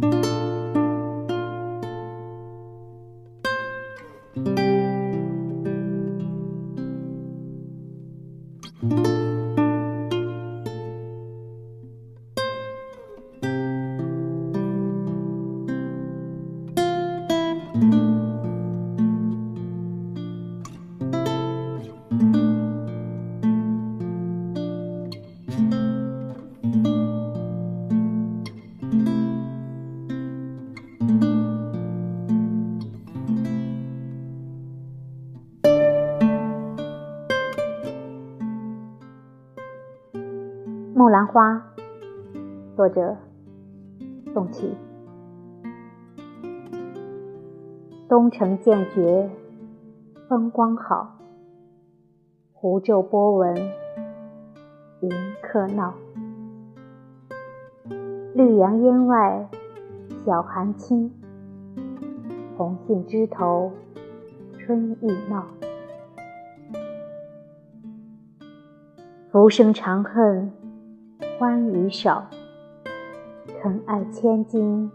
thank you 木兰花，作者宋琦。东城渐觉风光好，湖皱波纹迎客闹。绿杨烟外晓寒轻，红杏枝头春意闹。浮生长恨。欢与少，肯爱千金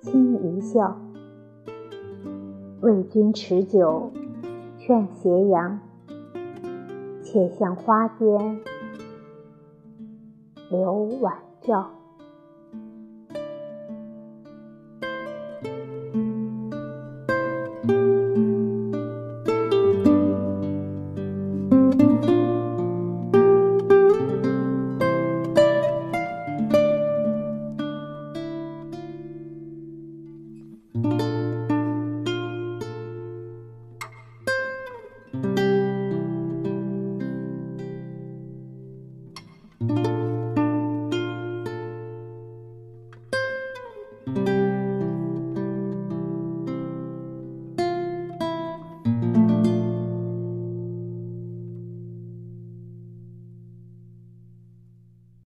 轻一笑。为君持酒劝斜阳，且向花间留晚照。